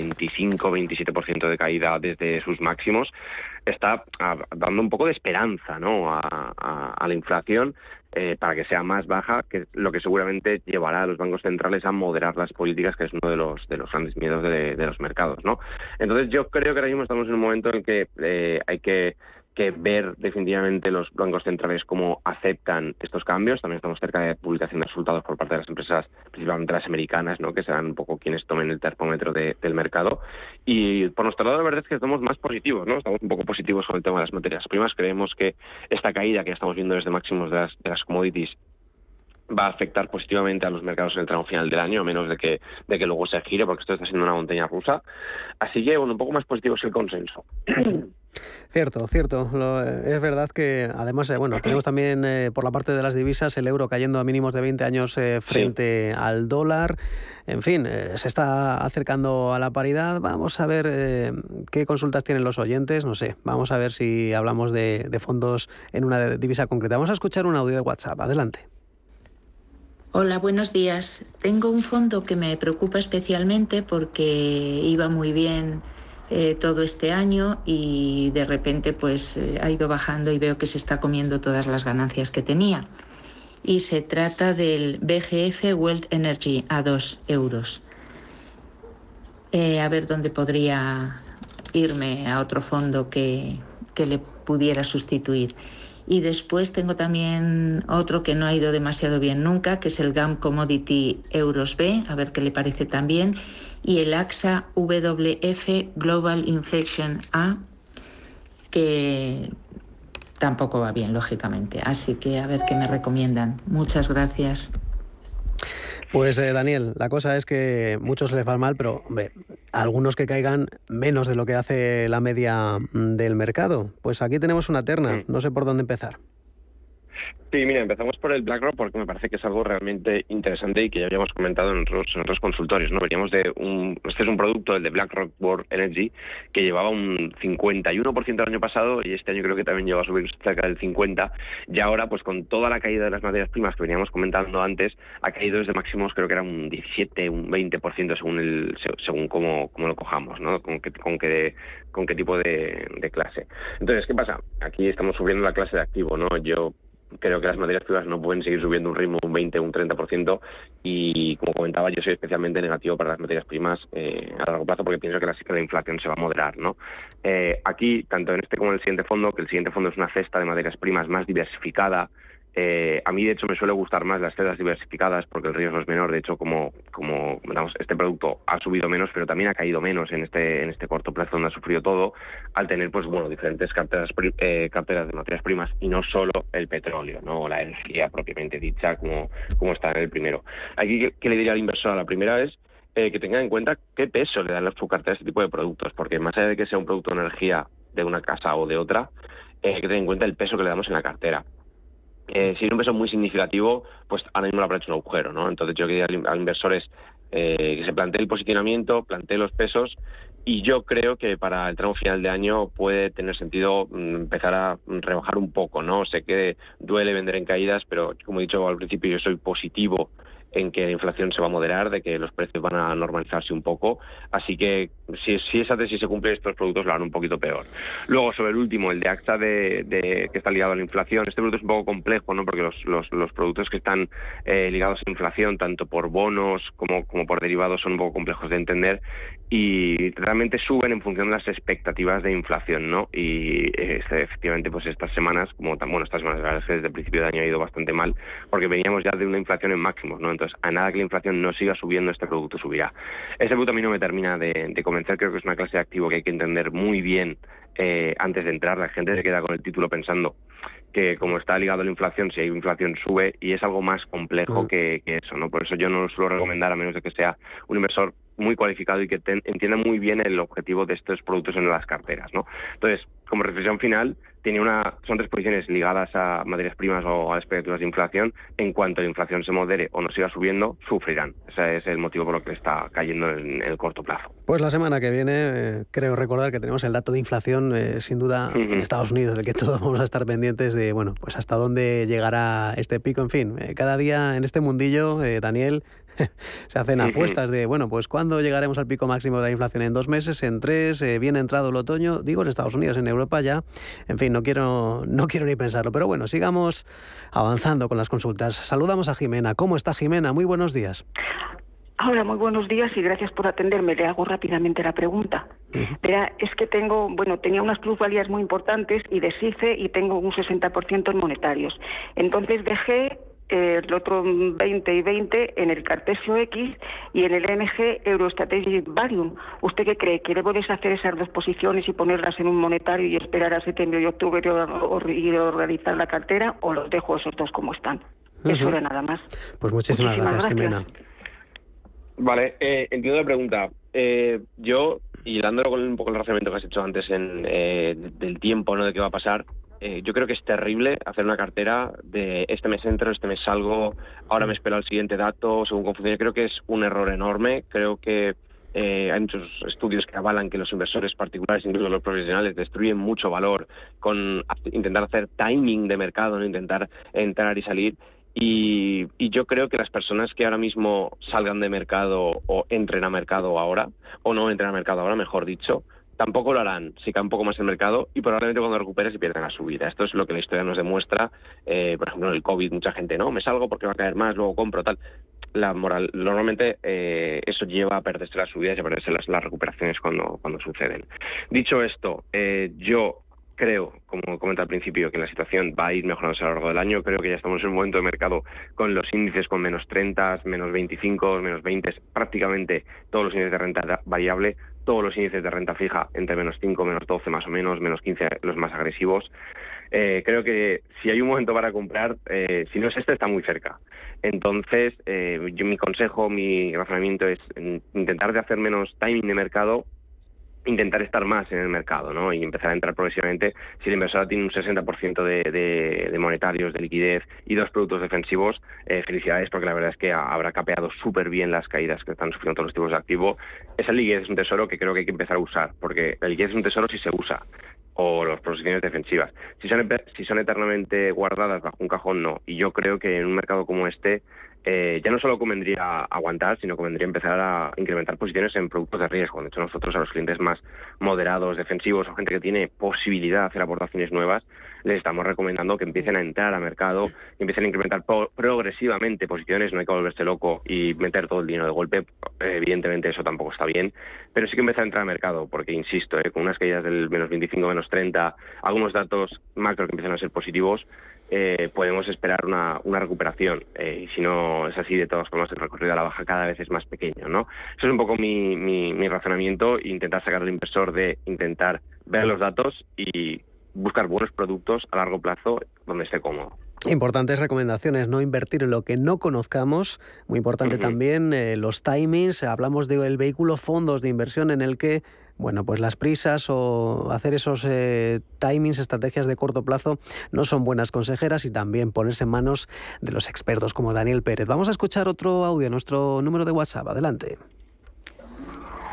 25-27% de caída desde sus máximos, está ah, dando un poco de esperanza ¿no? a la inflación eh, para que sea más baja, que lo que seguramente llevará a los bancos centrales a moderar las políticas, que es uno de los de los grandes miedos de, los mercados, ¿no? Entonces yo creo que ahora mismo estamos en un momento en el que eh, hay que que ver definitivamente los bancos centrales cómo aceptan estos cambios. También estamos cerca de publicación de resultados por parte de las empresas, principalmente las americanas, ¿no? que serán un poco quienes tomen el termómetro del mercado. Y por nuestro lado, la verdad es que estamos más positivos, ¿no? estamos un poco positivos con el tema de las materias primas. Creemos que esta caída que estamos viendo desde máximos de las, de las commodities va a afectar positivamente a los mercados en el tramo final del año, a menos de que, de que luego se gire, porque esto está siendo una montaña rusa. Así que, bueno, un poco más positivo es el consenso. Cierto, cierto. Eh, es verdad que además, eh, bueno, tenemos también eh, por la parte de las divisas el euro cayendo a mínimos de 20 años frente al dólar. En fin, se está acercando a la paridad. Vamos a ver qué consultas tienen los oyentes. No sé, vamos a ver si hablamos de, de fondos en una divisa concreta. Vamos a escuchar un audio de WhatsApp. Adelante. Hola, buenos días. Tengo un fondo que me preocupa especialmente porque iba muy bien eh, todo este año y de repente pues eh, ha ido bajando y veo que se está comiendo todas las ganancias que tenía. Y se trata del BGF World Energy a 2 euros. Eh, a ver dónde podría irme a otro fondo que, que le pudiera sustituir. Y después tengo también otro que no ha ido demasiado bien nunca, que es el GAM Commodity Euros B, a ver qué le parece también y el AXA WF Global Infection A, que tampoco va bien, lógicamente. Así que a ver qué me recomiendan. Muchas gracias. Pues eh, Daniel, la cosa es que muchos les va mal, pero hombre, algunos que caigan menos de lo que hace la media mm, del mercado. Pues aquí tenemos una terna, no sé por dónde empezar. Sí, mira, empezamos por el BlackRock porque me parece que es algo realmente interesante y que ya habíamos comentado en otros, en consultorios. ¿no? Veníamos de un, este es un producto, el de BlackRock World Energy, que llevaba un 51% el año pasado y este año creo que también lleva a subir cerca del 50%. Y ahora, pues con toda la caída de las materias primas que veníamos comentando antes, ha caído desde máximos, creo que era un 17, un 20% según el según cómo, cómo lo cojamos, ¿no? Con qué, con qué, con qué tipo de clase. Entonces, ¿qué pasa? Aquí estamos subiendo la clase de activo, ¿no? Yo creo que las materias primas no pueden seguir subiendo un ritmo un 20, un 30% y como comentaba yo soy especialmente negativo para las materias primas eh, a largo plazo porque pienso que la de inflación se va a moderar. ¿no? Eh, aquí, tanto en este como en el siguiente fondo, que el siguiente fondo es una cesta de materias primas más diversificada, Eh, a mí, de hecho, me suele gustar más las celdas diversificadas porque el riesgo es menor. De hecho, como, como este producto ha subido menos, pero también ha caído menos en este, en este corto plazo donde ha sufrido todo, al tener pues bueno diferentes carteras, eh, carteras de materias primas y no solo el petróleo, no la energía propiamente dicha como, está en el primero. Aquí, ¿qué le diría al inversor? La primera es eh, que tenga en cuenta qué peso le dan a su cartera este tipo de productos, porque más allá de que sea un producto de energía de una casa o de otra, hay que tener en cuenta el peso que le damos en la cartera. Eh, si es un peso muy significativo, pues ahora mismo lo habrá hecho un agujero, ¿no? Entonces yo quería al, inversor es eh, que se plantee el posicionamiento, plantee los pesos y yo creo que para el tramo final de año puede tener sentido mm, empezar a rebajar un poco, ¿no? Sé que duele vender en caídas, pero como he dicho al principio, yo soy positivo en que la inflación se va a moderar, de que los precios van a normalizarse un poco. Así que si, si esa tesis se cumple, estos productos lo harán un poquito peor. Luego, sobre el último, el de AXA de, que está ligado a la inflación. Este producto es un poco complejo, ¿no? porque los, los, productos que están eh, ligados a la inflación, tanto por bonos como, como por derivados, son un poco complejos de entender y realmente suben en función de las expectativas de inflación. ¿no? Y este, efectivamente, pues estas semanas, como bueno, estas semanas, la verdad es que desde el principio de año ha ido bastante mal, porque veníamos ya de una inflación en máximos. ¿no? Entonces, a nada que la inflación no siga subiendo, este producto subirá. Este producto a mí no me termina de, convencer, creo que es una clase de activo que hay que entender muy bien eh, antes de entrar. La gente se queda con el título pensando que como está ligado a la inflación, si hay inflación sube y es algo más complejo que, eso, ¿no? Por eso yo no lo suelo recomendar a menos de que sea un inversor muy cualificado y que entienda muy bien el objetivo de estos productos en las carteras, ¿no? Entonces, como reflexión final, tiene una, son tres posiciones ligadas a materias primas o a expectativas de inflación. En cuanto la inflación se modere o no siga subiendo, sufrirán. Ese es el motivo por el que está cayendo en, el corto plazo. Pues la semana que viene, eh, creo recordar que tenemos el dato de inflación, eh, sin duda, en Estados Unidos, del que todos vamos a estar pendientes de, bueno, pues hasta dónde llegará este pico. En fin, eh, cada día en este mundillo, Daniel, se hacen apuestas de, bueno, pues ¿cuándo llegaremos al pico máximo de la inflación? ¿En dos meses? ¿En tres? Eh, ¿Bien entrado el otoño? Digo, en Estados Unidos, en Europa ya. En fin, no quiero, no quiero ni pensarlo. Pero bueno, sigamos avanzando con las consultas. Saludamos a Jimena. ¿Cómo está Jimena? Muy buenos días. Hola, muy buenos días y gracias por atenderme. Le hago rápidamente la pregunta. es que tengo, bueno, tenía unas plusvalías muy importantes y deshice y tengo un 60% en monetarios. Entonces dejé el otro 20 y 20 en el Cartesio X y en el MG Eurostrategic Varium. ¿Usted qué cree? ¿Que debo deshacer esas dos posiciones y ponerlas en un monetario y esperar a septiembre y octubre y organizar la cartera o los dejo esos dos como están? Eso era nada más. Pues muchísimas, gracias, Jimena. Vale, eh, entiendo la pregunta. Eh, yo, y dándolo con un poco el razonamiento que has hecho antes en, eh, del tiempo, ¿no? De qué va a pasar, eh, yo creo que es terrible hacer una cartera de este mes entro, este mes salgo, ahora me espero al siguiente dato, según cómo Creo que es un error enorme. Creo que eh, hay muchos estudios que avalan que los inversores particulares, incluso los profesionales, destruyen mucho valor con intentar hacer timing de mercado, no intentar entrar y salir. Y, y, yo creo que las personas que ahora mismo salgan de mercado o entren a mercado ahora, o no entren a mercado ahora, mejor dicho, tampoco lo harán si cae un poco más el mercado y probablemente cuando recupere se pierdan la subida. Esto es lo que la historia nos demuestra. Eh, por ejemplo, en el COVID mucha gente, no, me salgo porque va a caer más, luego compro, tal. La moral, normalmente eh, eso lleva a perderse las subidas y a perderse las, las recuperaciones cuando, cuando suceden. Dicho esto, eh, yo creo, como comenté al principio, que la situación va a ir mejorándose a lo largo del año. Creo que ya estamos en un momento de mercado con los índices con menos 30, menos 25, menos 20, prácticamente todos los índices de renta variable todos los índices de renta fija entre menos 5, menos 12 más o menos, menos 15 los más agresivos. Eh, creo que si hay un momento para comprar, eh, si no es este, está muy cerca. Entonces, eh, yo, mi consejo, mi razonamiento es intentar de hacer menos timing de mercado intentar estar más en el mercado ¿no? y empezar a entrar progresivamente. Si el inversor tiene un 60% de, de, monetarios, de liquidez y dos productos defensivos, eh, felicidades porque la verdad es que habrá capeado súper bien las caídas que están sufriendo todos los tipos de activo. Esa liquidez es un tesoro que creo que hay que empezar a usar, porque la liquidez es un tesoro si se usa o las posiciones defensivas. Si son, si son eternamente guardadas bajo un cajón, no. Y yo creo que en un mercado como este eh, ya no solo convendría aguantar, sino convendría empezar a incrementar posiciones en productos de riesgo. De hecho, nosotros a los clientes más moderados, defensivos o gente que tiene posibilidad de hacer aportaciones nuevas, les estamos recomendando que empiecen a entrar a mercado, que empiecen a incrementar progresivamente posiciones, no hay que volverse loco y meter todo el dinero de golpe. Evidentemente eso tampoco está bien, pero sí que empezar a entrar a mercado, porque insisto, eh, con unas caídas del menos 25, menos 30, algunos datos macro que empiezan a ser positivos, eh, podemos esperar una, una recuperación. Eh, y si no es así, de todas formas, el recorrido a la baja cada vez es más pequeño. ¿no? Eso es un poco mi, mi, mi razonamiento, intentar sacar al inversor de intentar ver los datos y buscar buenos productos a largo plazo donde esté cómodo. Importantes recomendaciones, no invertir en lo que no conozcamos. Muy importante también eh, los timings. Hablamos del vehículo fondos de inversión en el que, bueno, pues las prisas o hacer esos eh, timings, estrategias de corto plazo, no son buenas consejeras y también ponerse en manos de los expertos como Daniel Pérez. Vamos a escuchar otro audio, nuestro número de WhatsApp. Adelante.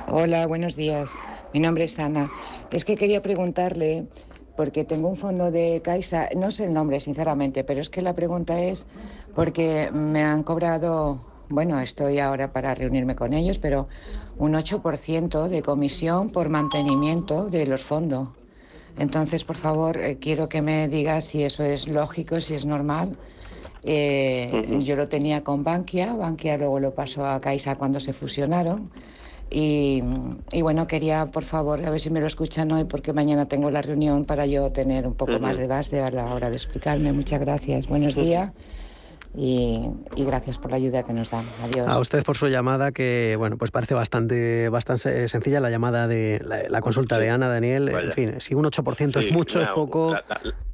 Hola, buenos días. Mi nombre es Ana. Es que quería preguntarle porque tengo un fondo de Caixa, no sé el nombre sinceramente, pero es que la pregunta es porque me han cobrado, bueno, estoy ahora para reunirme con ellos, pero un 8% de comisión por mantenimiento de los fondos. Entonces, por favor, eh, quiero que me digas si eso es lógico, si es normal. Eh, yo lo tenía con Bankia, Bankia luego lo pasó a Caixa cuando se fusionaron. Y, bueno, quería, por favor, a ver si me lo escuchan hoy, porque mañana tengo la reunión para yo tener un poco más de base a la hora de explicarme. Muchas gracias. Buenos días y, gracias por la ayuda que nos dan. Adiós. A usted por su llamada, que bueno, pues parece bastante, bastante sencilla la llamada de la, consulta de Ana, Daniel. En fin, si un 8% es mucho, es poco.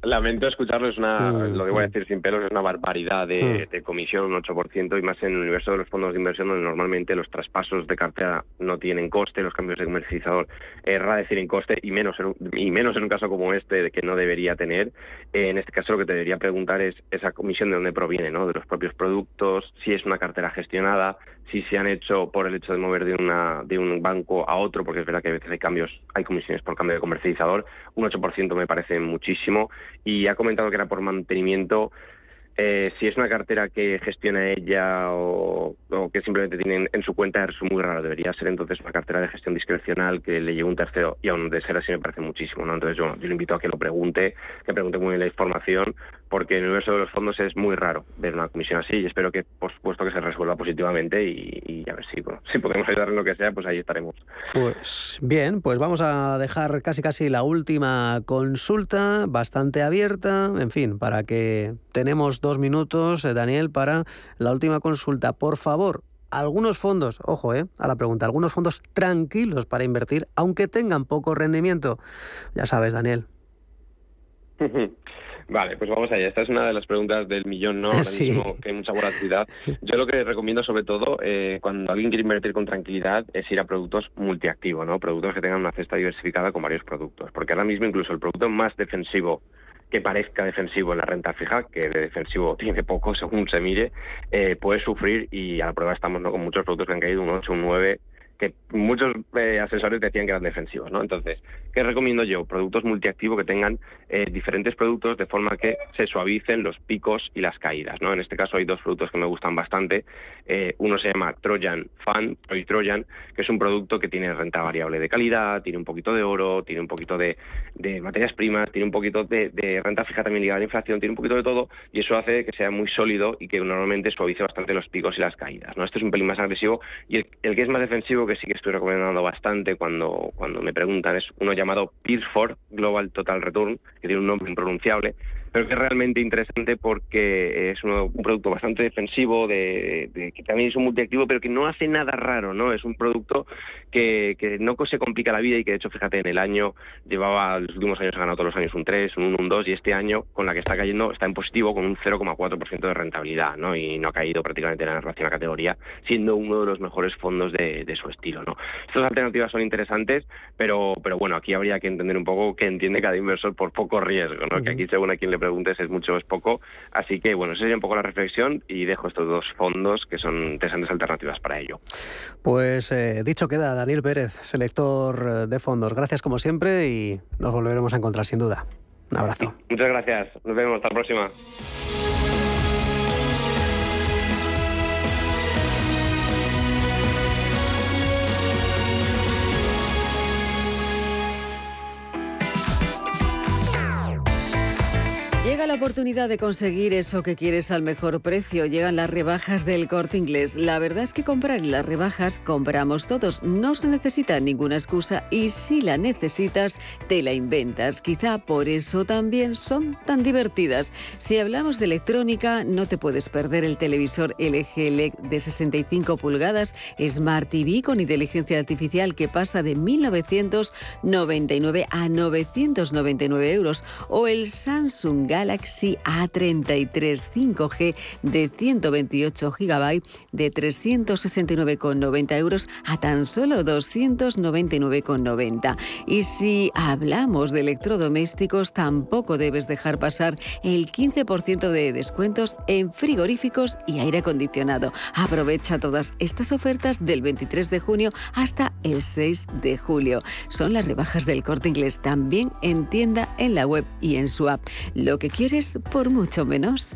lamento escucharlo, es una, Mm, lo que voy a mm. decir sin pelos, es una barbaridad de, Mm. de comisión, un 8%, y más en el universo de los fondos de inversión, donde normalmente los traspasos de cartera no tienen coste, los cambios de comercializador es rara decir en coste, y menos en un, y menos en un caso como este, de que no debería tener. Eh, en este caso, lo que te debería preguntar es esa comisión de dónde proviene, ¿no? De los propios productos, si es una cartera gestionada, si se han hecho por el hecho de mover de una de un banco a otro, porque es verdad que a veces hay cambios, hay comisiones por cambio de comercializador, un 8% me parece muchísimo, y ha comentado que era por mantenimiento. Eh, si es una cartera que gestiona ella o, o que simplemente tiene en, su cuenta es muy raro. Debería ser entonces una cartera de gestión discrecional que le lleve un tercero y aún de ser así me parece muchísimo. ¿no? Entonces yo, yo le invito a que lo pregunte, que pregunte muy bien la información, porque en el universo de los fondos es muy raro ver una comisión así y espero que por supuesto que se resuelva positivamente y, y a ver si, bueno, si podemos ayudar en lo que sea, pues ahí estaremos. Pues bien, pues vamos a dejar casi casi la última consulta, bastante abierta, en fin, para que tenemos dos minutos, eh, Daniel, para la última consulta. Por favor, algunos fondos, ojo, eh, a la pregunta, algunos fondos tranquilos para invertir, aunque tengan poco rendimiento. Ya sabes, Daniel. Vale, pues vamos allá. Esta es una de las preguntas del millón, ¿no? Ahora Sí. mismo que hay mucha volatilidad. Yo lo que recomiendo sobre todo, eh, cuando alguien quiere invertir con tranquilidad, es ir a productos multiactivos, ¿no? Productos que tengan una cesta diversificada con varios productos. Porque ahora mismo incluso el producto más defensivo que parezca defensivo en la renta fija, que de defensivo tiene poco según se mire, eh, puede sufrir y a la prueba estamos ¿no? con muchos productos que han caído un 8, un 9, que muchos eh, asesores decían que eran defensivos, ¿no? Entonces, ¿qué recomiendo yo? Productos multiactivos que tengan eh, diferentes productos de forma que se suavicen los picos y las caídas, ¿no? En este caso hay dos productos que me gustan bastante. Eh, uno se llama Trojan Fund, Troy Trojan, que es un producto que tiene renta variable de calidad, tiene un poquito de oro, tiene un poquito de, materias primas, tiene un poquito de, renta fija también ligada a la inflación, tiene un poquito de todo y eso hace que sea muy sólido y que normalmente suavice bastante los picos y las caídas, ¿no? Este es un pelín más agresivo y el que es más defensivo que sí que estoy recomendando bastante cuando, cuando me preguntan es uno llamado Peersford Global Total Return, que tiene un nombre impronunciable, pero que es realmente interesante porque es uno- un producto bastante defensivo, de, de- que también es un multiactivo, pero que no hace nada raro, ¿no? Es un producto que, que no se complica la vida y que, de hecho, fíjate, en el año llevaba, los últimos años ha ganado todos los años un 3, un 1, un 2, y este año, con la que está cayendo, está en positivo con un 0,4% de rentabilidad, ¿no? Y no ha caído prácticamente en relación a la categoría, siendo uno de los mejores fondos de, de su estilo, ¿no? Estas alternativas son interesantes, pero, pero bueno, aquí habría que entender un poco qué entiende cada inversor por poco riesgo, ¿no? Que aquí, según a quien le preguntes, es mucho o es poco. Así que, bueno, esa sería un poco la reflexión y dejo estos dos fondos que son interesantes alternativas para ello. Pues eh, dicho queda, Daniel Pérez, selector eh, de fondos. Gracias como siempre y nos volveremos a encontrar sin duda. Un abrazo. Muchas gracias. Nos vemos. Hasta la próxima. Llega la oportunidad de conseguir eso que quieres al mejor precio. Llegan las rebajas del corte inglés. La verdad es que comprar en las rebajas compramos todos. No se necesita ninguna excusa y si la necesitas, te la inventas. Quizá por eso también son tan divertidas. Si hablamos de electrónica, no te puedes perder el televisor LG LED de 65 pulgadas Smart TV con inteligencia artificial que pasa de 1.999 a 999 euros o el Samsung Galaxy A33 5G de 128 GB de 369,90 euros a tan solo 299,90. Y si hablamos de electrodomésticos, tampoco debes dejar pasar el 15% de descuentos en frigoríficos y aire acondicionado. Aprovecha todas estas ofertas del 23 de junio hasta el 6 de julio. Son las rebajas del corte inglés también en tienda, en la web y en su app. Lo que quieres por mucho menos.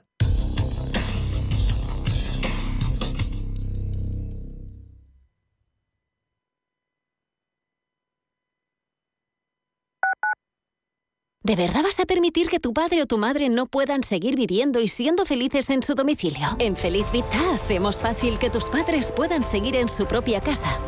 ¿De verdad vas a permitir que tu padre o tu madre no puedan seguir viviendo y siendo felices en su domicilio? En Feliz Vita hacemos fácil que tus padres puedan seguir en su propia casa.